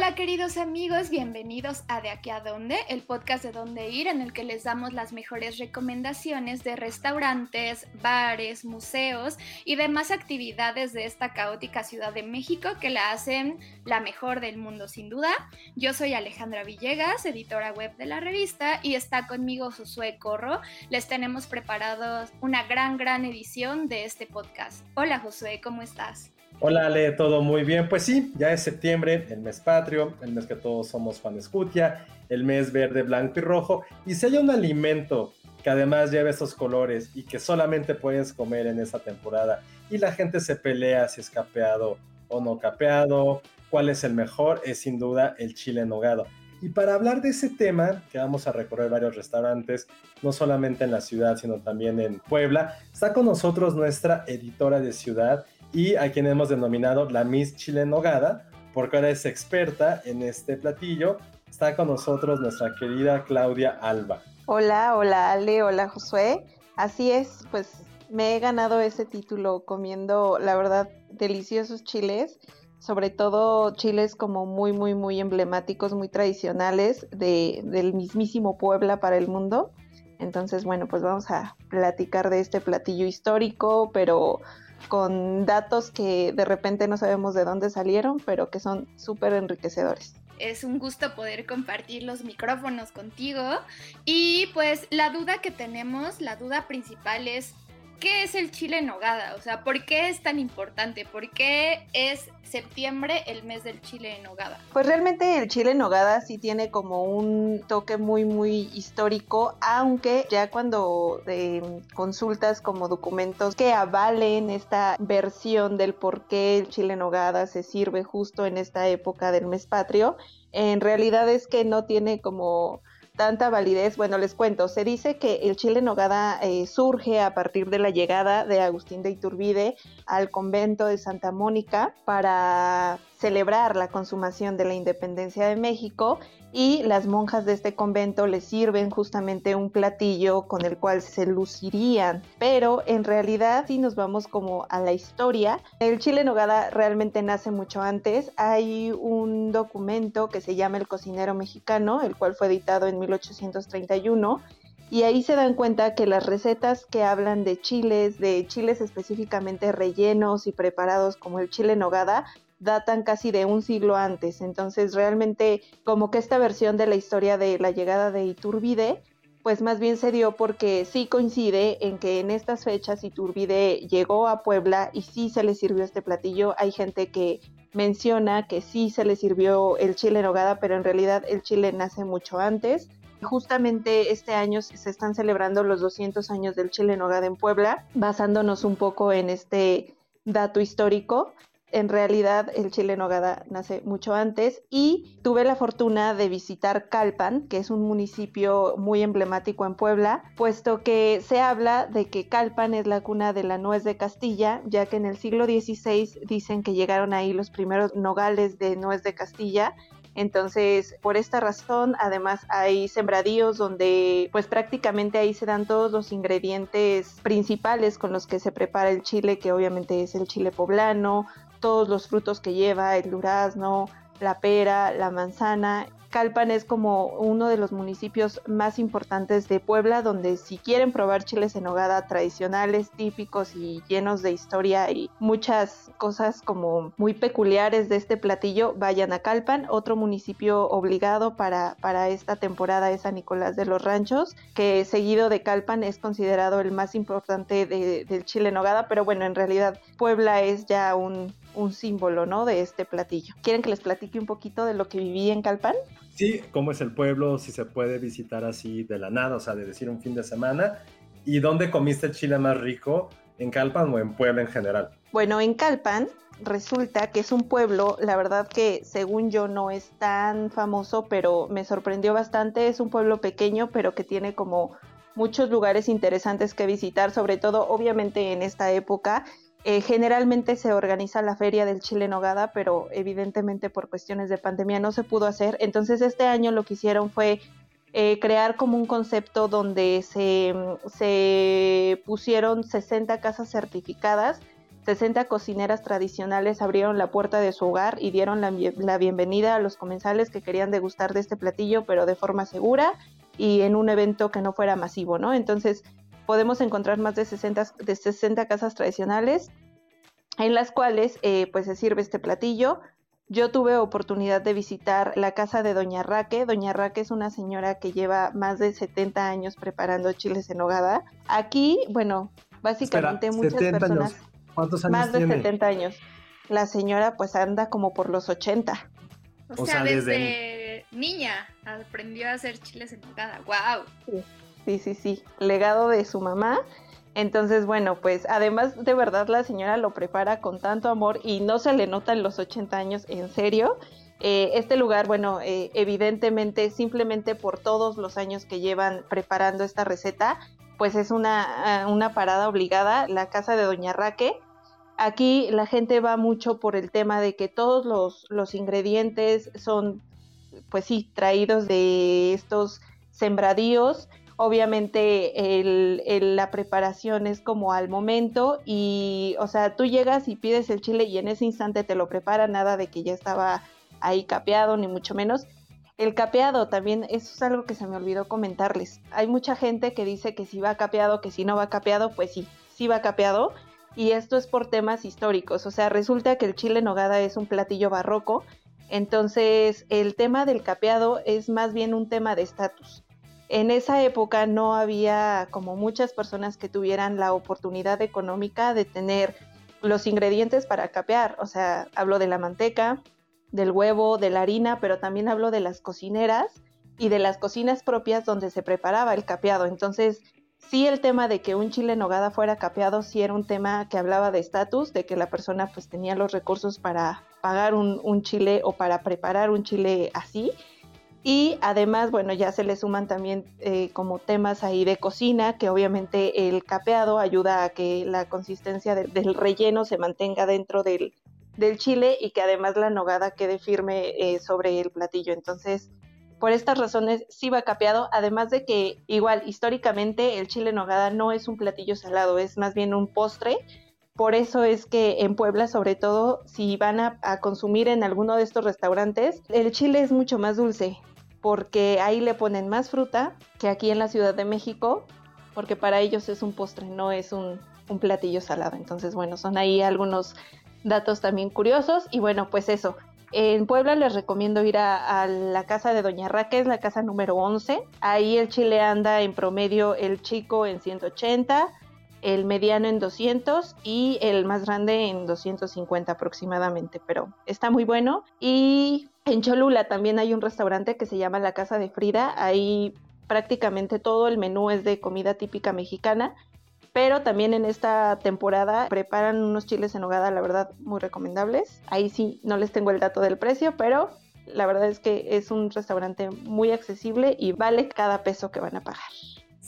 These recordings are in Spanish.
Hola queridos amigos, bienvenidos a De aquí a dónde, el podcast de dónde ir en el que les damos las mejores recomendaciones de restaurantes, bares, museos y demás actividades de esta caótica Ciudad de México que la hacen la mejor del mundo sin duda. Yo soy Alejandra Villegas, editora web de la revista y está conmigo Josué Corro. Les tenemos preparados una gran, gran edición de este podcast. Hola Josué, ¿cómo estás? Hola Ale, todo muy bien. Pues sí, ya es septiembre, el mes patrio, el mes que todos somos fan Escutia, el mes verde, blanco y rojo. Y si hay un alimento que además lleva esos colores y que solamente puedes comer en esa temporada y la gente se pelea si es capeado o no capeado, cuál es el mejor, es sin duda el chile en nogado. Y para hablar de ese tema, que vamos a recorrer varios restaurantes, no solamente en la ciudad, sino también en Puebla, está con nosotros nuestra editora de ciudad y a quien hemos denominado la Miss Chile Nogada, porque ahora es experta en este platillo. Está con nosotros nuestra querida Claudia Alba. Hola, hola Ale, hola Josué. Así es, pues me he ganado ese título comiendo, la verdad, deliciosos chiles, sobre todo chiles como muy, muy, muy emblemáticos, muy tradicionales de, del mismísimo Puebla para el mundo. Entonces, bueno, pues vamos a platicar de este platillo histórico, pero con datos que de repente no sabemos de dónde salieron, pero que son súper enriquecedores. Es un gusto poder compartir los micrófonos contigo. Y pues la duda que tenemos, la duda principal es, ¿qué es el chile en nogada? O sea, ¿por qué es tan importante? ¿Por qué es septiembre el mes del chile en nogada? Pues realmente el chile en nogada sí tiene como un toque muy, muy histórico, aunque ya cuando eh, consultas como documentos que avalen esta versión del por qué el chile en nogada se sirve justo en esta época del mes patrio, en realidad es que no tiene como tanta validez. Bueno, les cuento, se dice que el chile en nogada eh, surge a partir de la llegada de Agustín de Iturbide al convento de Santa Mónica para celebrar la consumación de la independencia de México y las monjas de este convento les sirven justamente un platillo con el cual se lucirían. Pero en realidad, si nos vamos como a la historia, el chile nogada realmente nace mucho antes. Hay un documento que se llama El cocinero mexicano, el cual fue editado en 1831 y ahí se dan cuenta que las recetas que hablan de chiles, de chiles específicamente rellenos y preparados como el chile nogada, datan casi de un siglo antes. Entonces, realmente, como que esta versión de la historia de la llegada de Iturbide, pues más bien se dio porque sí coincide en que en estas fechas Iturbide llegó a Puebla y sí se le sirvió este platillo. Hay gente que menciona que sí se le sirvió el chile en nogada, pero en realidad el chile nace mucho antes. Justamente este año se están celebrando los 200 años del chile en nogada en Puebla, basándonos un poco en este dato histórico en realidad el chile nogada nace mucho antes y tuve la fortuna de visitar Calpan, que es un municipio muy emblemático en Puebla, puesto que se habla de que Calpan es la cuna de la nuez de Castilla, ya que en el siglo XVI dicen que llegaron ahí los primeros nogales de nuez de Castilla. Entonces, por esta razón, además hay sembradíos donde pues prácticamente ahí se dan todos los ingredientes principales con los que se prepara el chile, que obviamente es el chile poblano, todos los frutos que lleva, el durazno, la pera, la manzana. Calpan es como uno de los municipios más importantes de Puebla, donde si quieren probar chiles en hogada tradicionales, típicos y llenos de historia y muchas cosas como muy peculiares de este platillo, vayan a Calpan, otro municipio obligado para, para esta temporada es San Nicolás de los Ranchos, que seguido de Calpan es considerado el más importante del chile en hogada, pero bueno, en realidad Puebla es ya un, un símbolo, ¿no? De este platillo. ¿Quieren que les platique un poquito de lo que viví en Calpan? Sí, cómo es el pueblo, si se puede visitar así de la nada, o sea, de decir un fin de semana. ¿Y dónde comiste el chile más rico? ¿En Calpan o en Puebla en general? Bueno, en Calpan resulta que es un pueblo, la verdad que según yo no es tan famoso, pero me sorprendió bastante. Es un pueblo pequeño, pero que tiene como muchos lugares interesantes que visitar, sobre todo obviamente en esta época Eh, generalmente se organiza la feria del chile en nogada, pero evidentemente por cuestiones de pandemia no se pudo hacer. Entonces este año lo que hicieron fue eh, crear como un concepto donde se, se pusieron 60 casas certificadas 60 cocineras tradicionales abrieron la puerta de su hogar y dieron la, la, bienvenida a los comensales que querían degustar de este platillo, pero de forma segura y en un evento que no fuera masivo, ¿no? Entonces, podemos encontrar más de 60, de 60 casas tradicionales en las cuales eh, pues se sirve este platillo. Yo tuve oportunidad de visitar la casa de Doña Raque. Doña Raque es una señora que lleva más de 70 años preparando chiles en hogada. Aquí, bueno, básicamente muchas personas... ¿Cuántos años Más de tiene? 70 años. La señora pues anda como por los 80. O, O sea, sea, desde desde niña aprendió a hacer chiles en nogada. ¡Wow! Sí, sí, sí. Legado de su mamá. Entonces, bueno, pues además de verdad la señora lo prepara con tanto amor y no se le nota en los 80 años, en serio. Eh, este lugar, bueno, eh, evidentemente, simplemente por todos los años que llevan preparando esta receta, pues es una, uh, una parada obligada, la casa de Doña Raque. Aquí la gente va mucho por el tema de que todos los, los ingredientes son, pues sí, traídos de estos sembradíos. Obviamente la preparación es como al momento y, o sea, tú llegas y pides el chile y en ese instante te lo prepara, nada de que ya estaba ahí capeado, ni mucho menos. El capeado también, eso es algo que se me olvidó comentarles. Hay mucha gente que dice que si va capeado, que si no va capeado, pues sí, sí va capeado. Y esto es por temas históricos. O sea, resulta que el chile nogada es un platillo barroco. Entonces, el tema del capeado es más bien un tema de estatus. En esa época no había como muchas personas que tuvieran la oportunidad económica de tener los ingredientes para capear. O sea, hablo de la manteca, del huevo, de la harina, pero también hablo de las cocineras y de las cocinas propias donde se preparaba el capeado. Entonces, sí el tema de que un chile en nogada fuera capeado sí era un tema que hablaba de estatus, de que la persona pues tenía los recursos para pagar un, un, chile o para preparar un chile así. Y además, bueno, ya se le suman también eh, como temas ahí de cocina, que obviamente el capeado ayuda a que la consistencia de, del relleno se mantenga dentro del, del chile y que además la nogada quede firme eh, sobre el platillo. Entonces, por estas razones sí va capeado, además de que igual históricamente el chile nogada no es un platillo salado, es más bien un postre. Por eso es que en Puebla, sobre todo, si van a consumir en alguno de estos restaurantes, el chile es mucho más dulce, porque ahí le ponen más fruta que aquí en la Ciudad de México, porque para ellos es un postre, no es un, platillo salado. Entonces, bueno, son ahí algunos datos también curiosos. Y bueno, pues eso. En Puebla les recomiendo ir a, la casa de Doña Raque, es la casa número 11. Ahí el chile anda en promedio el chico en 180, el mediano en 200 y el más grande en 250 aproximadamente, pero está muy bueno. Y en Cholula también hay un restaurante que se llama La Casa de Frida. Ahí prácticamente todo el menú es de comida típica mexicana pero también en esta temporada preparan unos chiles en hogada, la verdad, muy recomendables. Ahí sí, no les tengo el dato del precio, pero la verdad es que es un restaurante muy accesible y vale cada peso que van a pagar.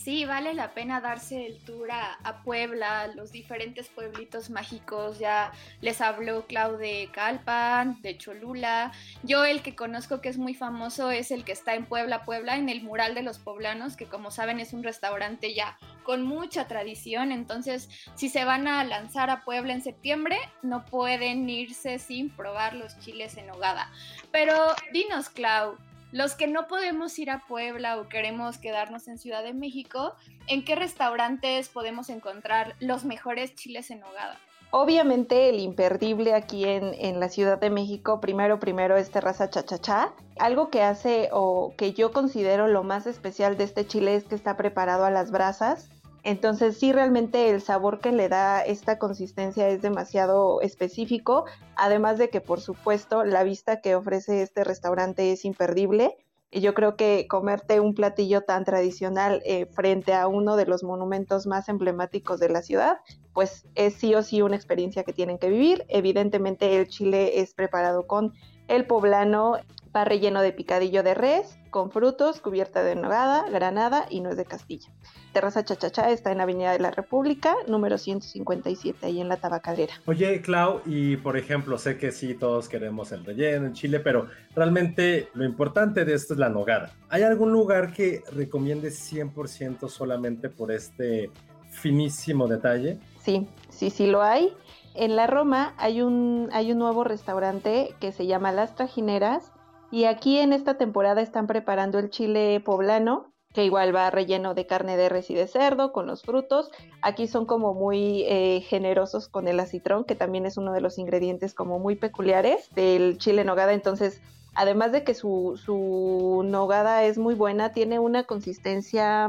Sí, vale la pena darse el tour a, Puebla, los diferentes pueblitos mágicos. Ya les habló Clau de Calpan, de Cholula. Yo el que conozco que es muy famoso es el que está en Puebla, Puebla, en el Mural de los Poblanos, que como saben es un restaurante ya con mucha tradición. Entonces, si se van a lanzar a Puebla en septiembre, no pueden irse sin probar los chiles en hogada. Pero dinos, Clau, los que no podemos ir a Puebla o queremos quedarnos en Ciudad de México, ¿en qué restaurantes podemos encontrar los mejores chiles en hogada? Obviamente el imperdible aquí en, en, la Ciudad de México, primero, primero es Terraza Chachachá. Algo que hace o que yo considero lo más especial de este chile es que está preparado a las brasas. Entonces sí, realmente el sabor que le da esta consistencia es demasiado específico, además de que por supuesto la vista que ofrece este restaurante es imperdible. Y yo creo que comerte un platillo tan tradicional eh, frente a uno de los monumentos más emblemáticos de la ciudad, pues es sí o sí una experiencia que tienen que vivir. Evidentemente el chile es preparado con el poblano, Va relleno de picadillo de res, con frutos, cubierta de nogada, granada y nuez de Castilla. Terraza Chachachá está en Avenida de la República, número 157, ahí en la tabacalera. Oye, Clau, y por ejemplo, sé que sí, todos queremos el relleno en Chile, pero realmente lo importante de esto es la nogada. ¿Hay algún lugar que recomiendes 100% solamente por este finísimo detalle? Sí, sí, sí lo hay. En la Roma hay un, hay un nuevo restaurante que se llama Las Trajineras y aquí en esta temporada están preparando el chile poblano, que igual va relleno de carne de res y de cerdo con los frutos. Aquí son como muy eh, generosos con el acitrón, que también es uno de los ingredientes como muy peculiares del chile nogada. Entonces, además de que su, su nogada es muy buena, tiene una consistencia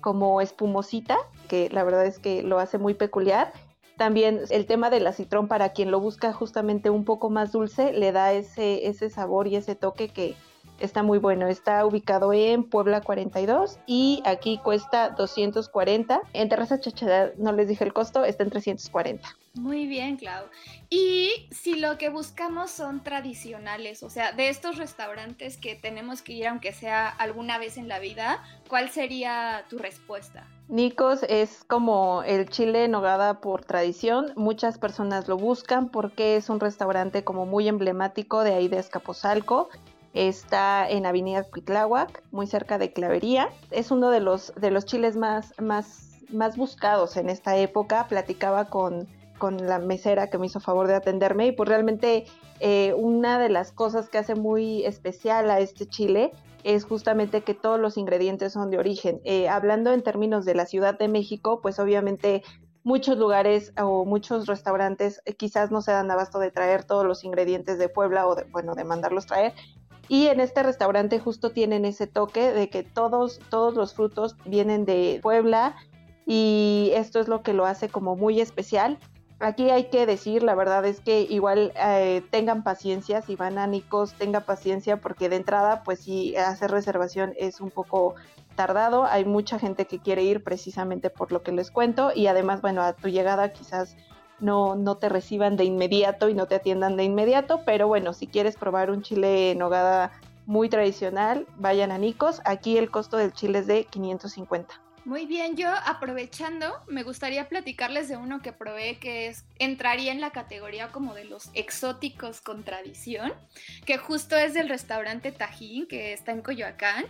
como espumosita, que la verdad es que lo hace muy peculiar también el tema del acitrón para quien lo busca justamente un poco más dulce le da ese, ese sabor y ese toque que está muy bueno. Está ubicado en Puebla 42 y aquí cuesta 240. En Terraza Chachada no les dije el costo, está en 340. Muy bien, Clau. Y si lo que buscamos son tradicionales, o sea, de estos restaurantes que tenemos que ir aunque sea alguna vez en la vida, ¿cuál sería tu respuesta? Nicos es como el chile nogada por tradición. Muchas personas lo buscan porque es un restaurante como muy emblemático de ahí de Escaposalco. Está en Avenida Cuitláhuac, muy cerca de Clavería. Es uno de los, de los chiles más, más, más buscados en esta época. Platicaba con con la mesera que me hizo favor de atenderme y pues realmente eh, una de las cosas que hace muy especial a este chile es justamente que todos los ingredientes son de origen. Eh, hablando en términos de la Ciudad de México, pues obviamente muchos lugares o muchos restaurantes eh, quizás no se dan abasto de traer todos los ingredientes de Puebla o de, bueno, de mandarlos traer. Y en este restaurante justo tienen ese toque de que todos, todos los frutos vienen de Puebla y esto es lo que lo hace como muy especial. Aquí hay que decir, la verdad es que igual eh, tengan paciencia, si van a Nicos, tenga paciencia porque de entrada, pues si hacer reservación es un poco tardado, hay mucha gente que quiere ir precisamente por lo que les cuento y además, bueno, a tu llegada quizás no, no te reciban de inmediato y no te atiendan de inmediato, pero bueno, si quieres probar un chile en nogada muy tradicional, vayan a Nicos, aquí el costo del chile es de 550. Muy bien, yo aprovechando, me gustaría platicarles de uno que probé que es, entraría en la categoría como de los exóticos con tradición, que justo es del restaurante Tajín, que está en Coyoacán,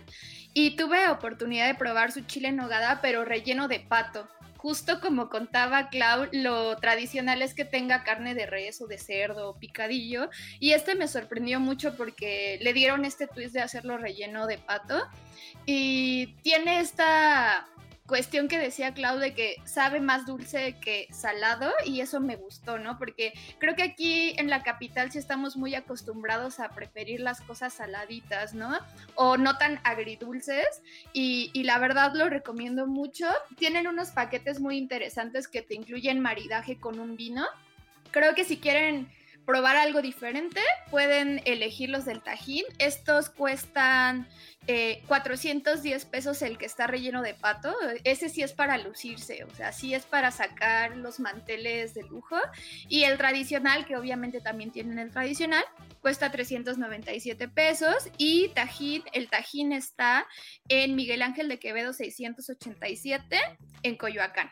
y tuve oportunidad de probar su chile en nogada, pero relleno de pato. Justo como contaba Clau, lo tradicional es que tenga carne de res o de cerdo o picadillo, y este me sorprendió mucho porque le dieron este twist de hacerlo relleno de pato, y tiene esta cuestión que decía Claude que sabe más dulce que salado y eso me gustó, ¿no? Porque creo que aquí en la capital sí estamos muy acostumbrados a preferir las cosas saladitas, ¿no? O no tan agridulces y, y la verdad lo recomiendo mucho. Tienen unos paquetes muy interesantes que te incluyen maridaje con un vino. Creo que si quieren probar algo diferente, pueden elegir los del Tajín. Estos cuestan 410 eh, pesos el que está relleno de pato. Ese sí es para lucirse, o sea, sí es para sacar los manteles de lujo. Y el tradicional, que obviamente también tienen el tradicional, cuesta 397 pesos. Y Tajín, el Tajín está en Miguel Ángel de Quevedo 687 en Coyoacán.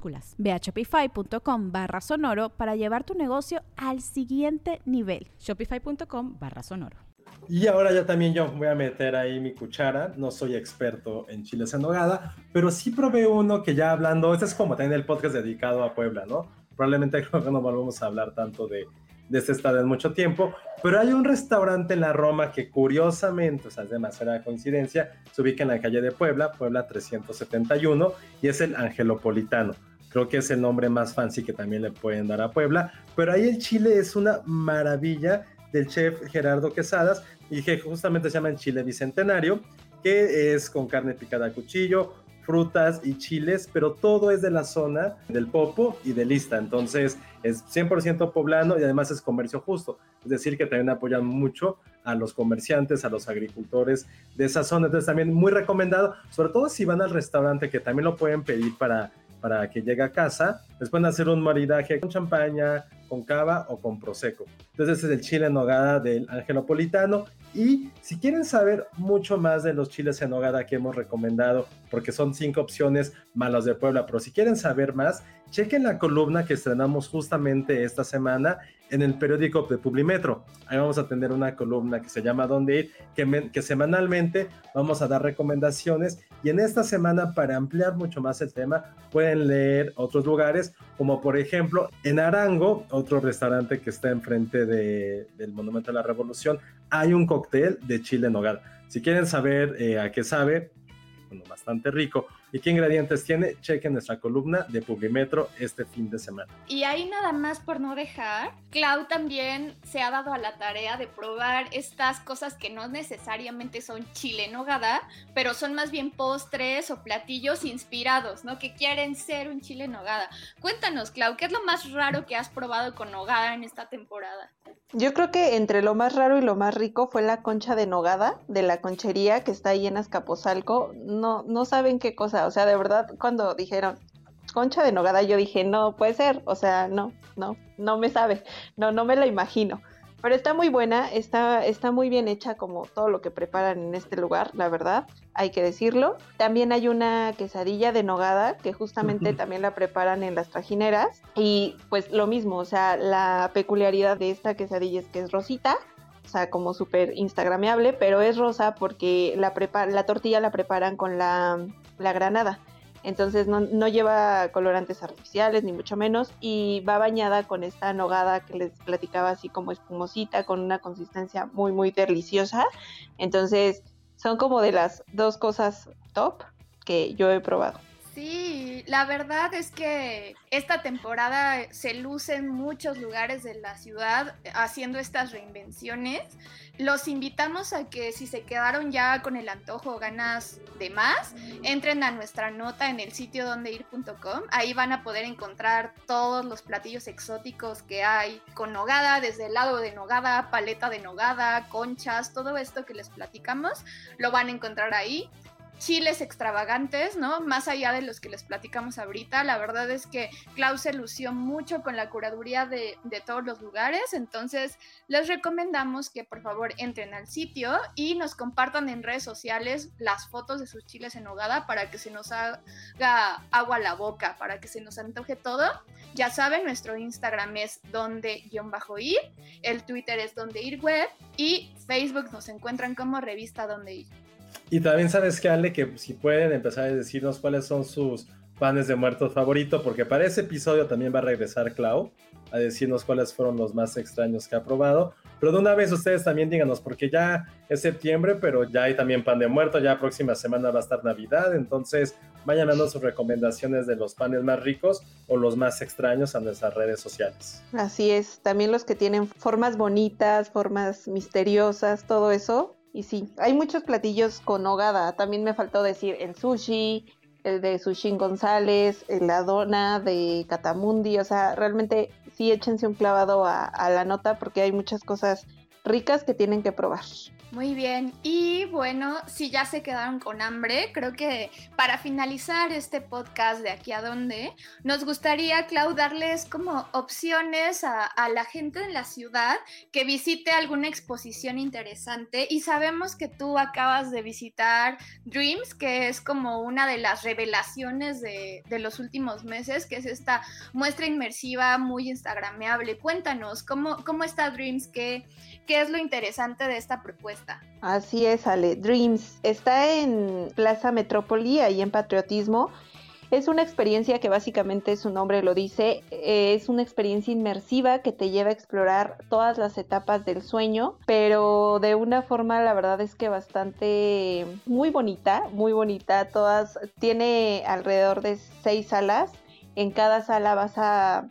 Ve a shopify.com barra sonoro para llevar tu negocio al siguiente nivel. Shopify.com barra sonoro. Y ahora ya también yo voy a meter ahí mi cuchara. No soy experto en chiles en nogada, pero sí probé uno que ya hablando, este es como también el podcast dedicado a Puebla, ¿no? Probablemente creo que no volvemos a hablar tanto de, de este estado en mucho tiempo, pero hay un restaurante en la Roma que curiosamente, o sea, es demasiada coincidencia, se ubica en la calle de Puebla, Puebla 371, y es el Angelopolitano. Creo que es el nombre más fancy que también le pueden dar a Puebla, pero ahí el chile es una maravilla del chef Gerardo Quesadas y que justamente se llama el chile bicentenario, que es con carne picada a cuchillo, frutas y chiles, pero todo es de la zona del Popo y de Lista. Entonces es 100% poblano y además es comercio justo. Es decir, que también apoyan mucho a los comerciantes, a los agricultores de esa zona. Entonces también muy recomendado, sobre todo si van al restaurante, que también lo pueden pedir para, para que llegue a casa. Les pueden hacer un maridaje con champaña, con cava o con prosecco. Entonces ese es el chile en nogada del angelopolitano y si quieren saber mucho más de los chiles en nogada que hemos recomendado, porque son cinco opciones malas de Puebla, pero si quieren saber más, chequen la columna que estrenamos justamente esta semana en el periódico de Publimetro. Ahí vamos a tener una columna que se llama Dónde ir, que, que semanalmente vamos a dar recomendaciones y en esta semana para ampliar mucho más el tema pueden leer otros lugares, como por ejemplo en Arango, otro restaurante que está enfrente de, del Monumento a la Revolución, hay un cóctel de chile en nogada. Si quieren saber eh, a qué sabe, bueno, bastante rico. ¿Y qué ingredientes tiene? Chequen nuestra columna de Publimetro este fin de semana. Y ahí nada más por no dejar, Clau también se ha dado a la tarea de probar estas cosas que no necesariamente son chile en nogada, pero son más bien postres o platillos inspirados, ¿no? Que quieren ser un chile en nogada. Cuéntanos, Clau, ¿qué es lo más raro que has probado con nogada en esta temporada? Yo creo que entre lo más raro y lo más rico fue la concha de nogada de la conchería que está ahí en Azcapotzalco. No, no saben qué cosa, o sea, de verdad, cuando dijeron concha de nogada, yo dije, no puede ser, o sea, no, no, no me sabe, no, no me la imagino. Pero está muy buena, está, está muy bien hecha como todo lo que preparan en este lugar, la verdad, hay que decirlo. También hay una quesadilla de nogada que justamente también la preparan en las trajineras. Y pues lo mismo, o sea, la peculiaridad de esta quesadilla es que es rosita, o sea, como súper instagrameable, pero es rosa porque la, la tortilla la preparan con la, la granada. Entonces no, no, lleva colorantes artificiales, ni mucho menos, y va bañada con esta nogada que les platicaba así como espumosita, con una consistencia muy, muy deliciosa. Entonces son como de las dos cosas top que yo he probado. Sí, la verdad es que esta temporada se luce en muchos lugares de la ciudad haciendo estas reinvenciones. Los invitamos a que si se quedaron ya con el antojo o ganas de más, entren a nuestra nota en el sitio dondeir.com. Ahí van a poder encontrar todos los platillos exóticos que hay con nogada, desde helado de nogada, paleta de nogada, conchas, todo esto que les platicamos, lo van a encontrar ahí chiles extravagantes, ¿no? Más allá de los que les platicamos ahorita. La verdad es que Klaus se lució mucho con la curaduría de, todos los lugares, entonces les recomendamos que por favor entren al sitio y nos compartan en redes sociales las fotos de sus chiles en hogada para que se nos haga agua a la boca, para que se nos antoje todo. Ya saben, nuestro Instagram es donde-ir, el Twitter es donde ir web y Facebook nos encuentran como revista donde ir. Y también sabes que Ale, que si pueden empezar a decirnos cuáles son sus panes de muertos favoritos, porque para ese episodio también va a regresar Clau a decirnos cuáles fueron los más extraños que ha probado. Pero de una vez ustedes también díganos, porque ya es septiembre, pero ya hay también pan de muerto, ya próxima semana va a estar Navidad, entonces vayan dando sus recomendaciones de los panes más ricos o los más extraños a nuestras redes sociales. Así es, también los que tienen formas bonitas, formas misteriosas, todo eso, y sí, hay muchos platillos con hogada. También me faltó decir el sushi, el de Sushin González, la dona de Catamundi. O sea, realmente sí échense un clavado a, a la nota porque hay muchas cosas ricas que tienen que probar. Muy bien, y bueno, si ya se quedaron con hambre, creo que para finalizar este podcast de aquí a dónde, nos gustaría, Clau, darles como opciones a, la gente en la ciudad que visite alguna exposición interesante. Y sabemos que tú acabas de visitar Dreams, que es como una de las revelaciones de, de los últimos meses, que es esta muestra inmersiva muy instagrameable. Cuéntanos, ¿cómo, cómo está Dreams? ¿Qué, ¿Qué es lo interesante de esta propuesta? Así es, Ale. Dreams está en Plaza Metrópoli, ahí en Patriotismo. Es una experiencia que básicamente su nombre lo dice, es una experiencia inmersiva que te lleva a explorar todas las etapas del sueño, pero de una forma la verdad es que bastante muy bonita, muy bonita. Todas tiene alrededor de seis salas. En cada sala vas a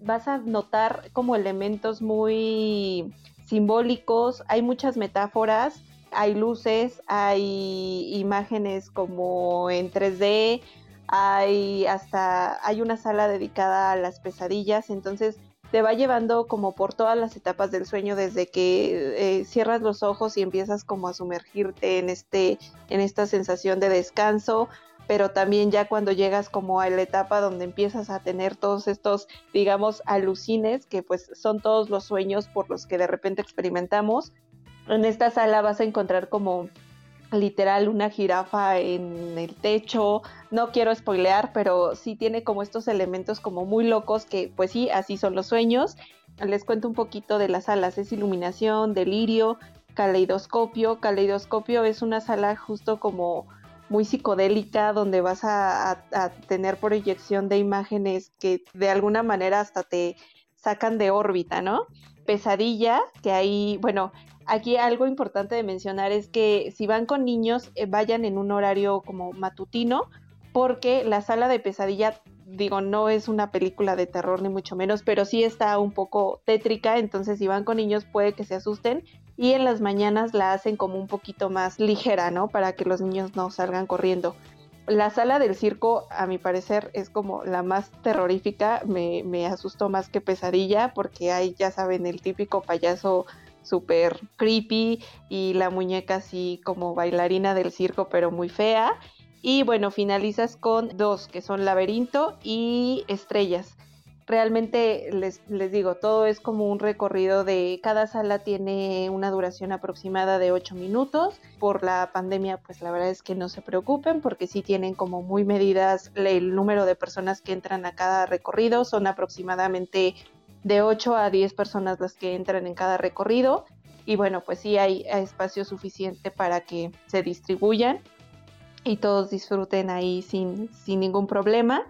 vas a notar como elementos muy simbólicos, hay muchas metáforas, hay luces, hay imágenes como en 3D, hay hasta hay una sala dedicada a las pesadillas, entonces te va llevando como por todas las etapas del sueño desde que eh, cierras los ojos y empiezas como a sumergirte en este en esta sensación de descanso pero también ya cuando llegas como a la etapa donde empiezas a tener todos estos, digamos, alucines, que pues son todos los sueños por los que de repente experimentamos, en esta sala vas a encontrar como literal una jirafa en el techo, no quiero spoilear, pero sí tiene como estos elementos como muy locos que pues sí, así son los sueños. Les cuento un poquito de las salas, es iluminación, delirio, caleidoscopio. Caleidoscopio es una sala justo como muy psicodélica donde vas a, tener proyección de imágenes que de alguna manera hasta te sacan de órbita, ¿no? Pesadilla, que ahí, bueno, aquí algo importante de mencionar es que si van con niños, eh, vayan en un horario como matutino, porque la sala de pesadilla, digo, no es una película de terror ni mucho menos, pero sí está un poco tétrica, entonces si van con niños puede que se asusten y en las mañanas la hacen como un poquito más ligera, ¿no? Para que los niños no salgan corriendo. La sala del circo, a mi parecer, es como la más terrorífica, me, asustó más que pesadilla, porque hay, ya saben, el típico payaso súper creepy y la muñeca así como bailarina del circo, pero muy fea. Y bueno, finalizas con dos, que son laberinto y estrellas realmente les, les, digo, todo es como un recorrido de cada sala tiene una duración aproximada de 8 minutos. Por la pandemia, pues la verdad es que no se preocupen porque sí tienen como muy medidas el número de personas que entran a cada recorrido. Son aproximadamente de 8 a 10 personas las que entran en cada recorrido. Y bueno, pues sí hay espacio suficiente para que se distribuyan y todos disfruten ahí sin, sin ningún problema.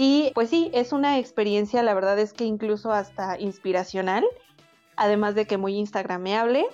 Y pues sí, es una experiencia, la verdad es que incluso hasta inspiracional, además de que muy instagrameable.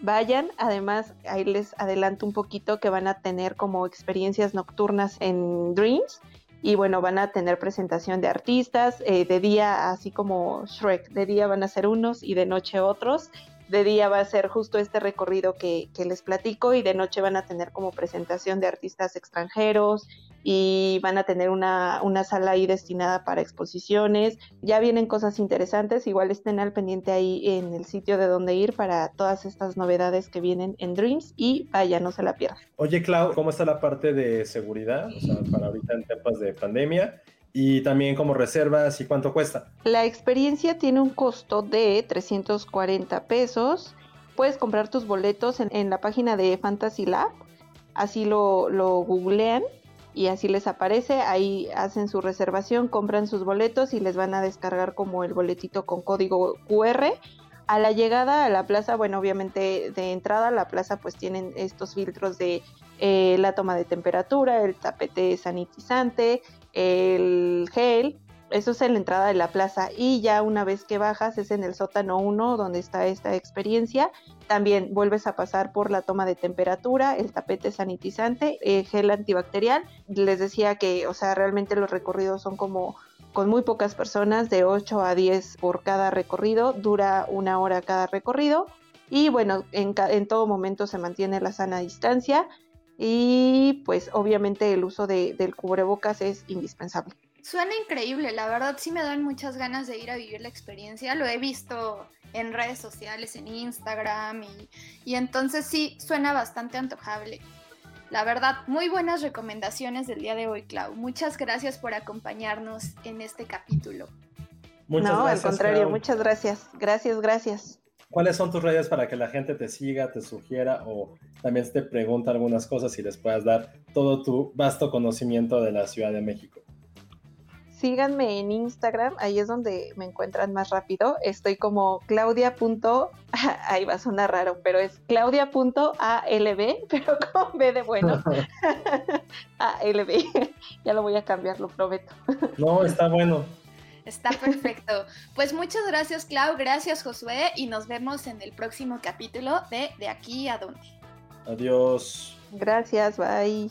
Vayan, además ahí les adelanto un poquito que van a tener como experiencias nocturnas en Dreams y bueno, van a tener presentación de artistas, eh, de día así como Shrek, de día van a ser unos y de noche otros, de día va a ser justo este recorrido que, que les platico y de noche van a tener como presentación de artistas extranjeros, y van a tener una, una, sala ahí destinada para exposiciones. Ya vienen cosas interesantes, igual estén al pendiente ahí en el sitio de donde ir para todas estas novedades que vienen en Dreams y vaya, no se la pierdan. Oye, Clau, ¿cómo está la parte de seguridad? O sea, para ahorita en tiempos de pandemia. Y también como reservas y cuánto cuesta. La experiencia tiene un costo de 340 pesos. Puedes comprar tus boletos en, en la página de Fantasy Lab. Así lo, lo googlean y así les aparece, ahí hacen su reservación, compran sus boletos y les van a descargar como el boletito con código QR. A la llegada a la plaza, bueno, obviamente de entrada a la plaza pues tienen estos filtros de eh, la toma de temperatura, el tapete sanitizante, el gel eso es en la entrada de la plaza y ya una vez que bajas es en el sótano 1 donde está esta experiencia. También vuelves a pasar por la toma de temperatura, el tapete sanitizante, el gel antibacterial. Les decía que, o sea, realmente los recorridos son como con muy pocas personas, de 8 a 10 por cada recorrido, dura una hora cada recorrido y bueno, en, todo momento se mantiene la sana distancia y pues obviamente el uso de, del cubrebocas es indispensable. Suena increíble, la verdad sí me dan muchas ganas de ir a vivir la experiencia. Lo he visto en redes sociales, en Instagram y, y entonces sí, suena bastante antojable. La verdad, muy buenas recomendaciones del día de hoy, Clau. Muchas gracias por acompañarnos en este capítulo. Muchas no, al contrario, muchas gracias. Gracias, gracias. ¿Cuáles son tus redes para que la gente te siga, te sugiera o también te pregunte algunas cosas y les puedas dar todo tu vasto conocimiento de la Ciudad de México? Síganme en Instagram, ahí es donde me encuentran más rápido. Estoy como claudia. ahí va a sonar raro, pero es claudia.alb, pero con B de bueno. ALB. ya lo voy a cambiar, lo prometo. no, está bueno. Está perfecto. Pues muchas gracias, Clau. Gracias, Josué. Y nos vemos en el próximo capítulo de De aquí a dónde. Adiós. Gracias, bye.